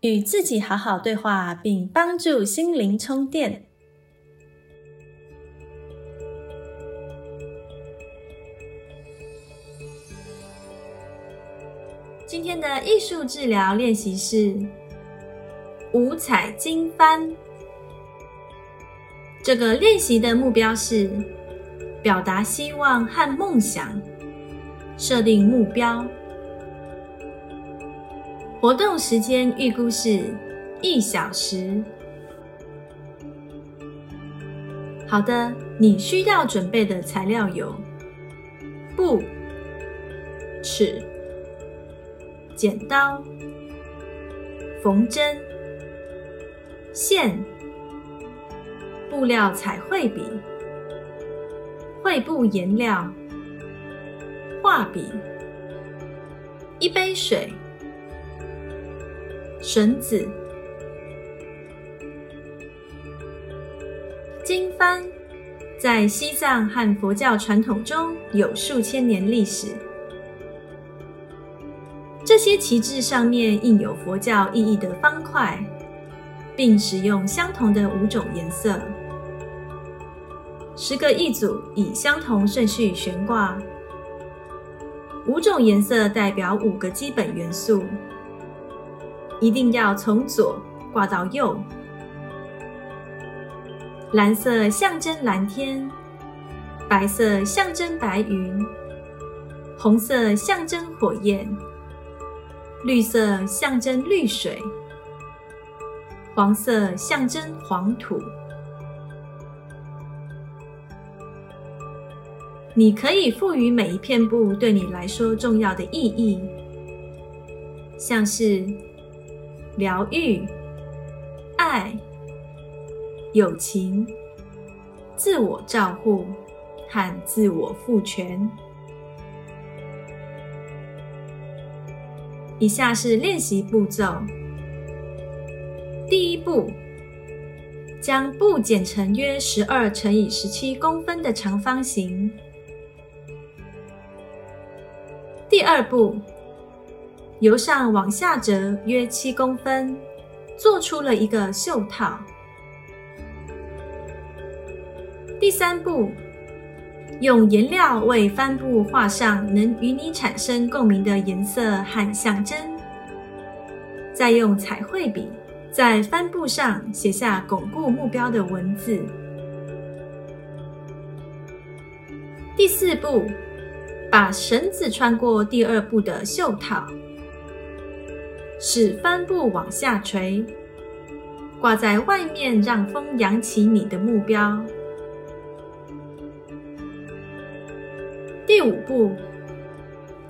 与自己好好对话，并帮助心灵充电。今天的艺术治疗练习是五彩金帆。这个练习的目标是。表达希望和梦想，设定目标。活动时间预估是一小时。好的，你需要准备的材料有布、尺、剪刀、缝针、线、布料彩绘笔。绘布颜料、画笔、一杯水、绳子。经幡在西藏和佛教传统中有数千年历史。这些旗帜上面印有佛教意义的方块，并使用相同的五种颜色。十个一组以相同顺序悬挂，五种颜色代表五个基本元素，一定要从左挂到右。蓝色象征蓝天，白色象征白云，红色象征火焰，绿色象征绿水，黄色象征黄土。你可以赋予每一片布对你来说重要的意义，像是疗愈、爱、友情、自我照护和自我赋权。以下是练习步骤：第一步，将布剪成约十二乘以十七公分的长方形。第二步，由上往下折约七公分，做出了一个袖套。第三步，用颜料为帆布画上能与你产生共鸣的颜色和象征，再用彩绘笔在帆布上写下巩固目标的文字。第四步。把绳子穿过第二步的袖套，使帆布往下垂，挂在外面，让风扬起你的目标。第五步，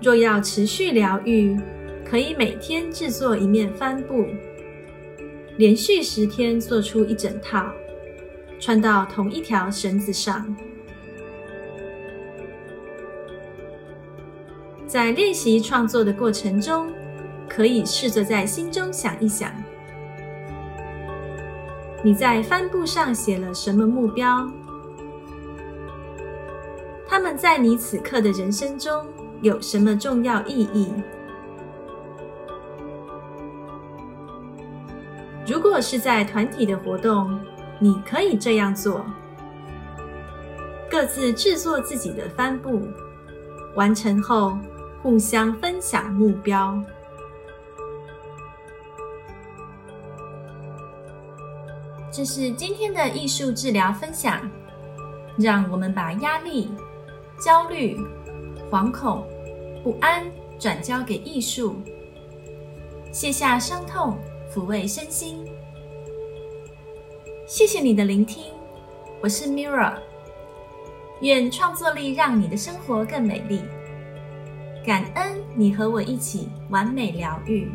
若要持续疗愈，可以每天制作一面帆布，连续十天做出一整套，穿到同一条绳子上。在练习创作的过程中，可以试着在心中想一想，你在帆布上写了什么目标？他们在你此刻的人生中有什么重要意义？如果是在团体的活动，你可以这样做：各自制作自己的帆布，完成后。互相分享目标。这是今天的艺术治疗分享。让我们把压力、焦虑、惶恐、不安转交给艺术，卸下伤痛，抚慰身心。谢谢你的聆听，我是 Mirra。愿创作力让你的生活更美丽。感恩你和我一起完美疗愈。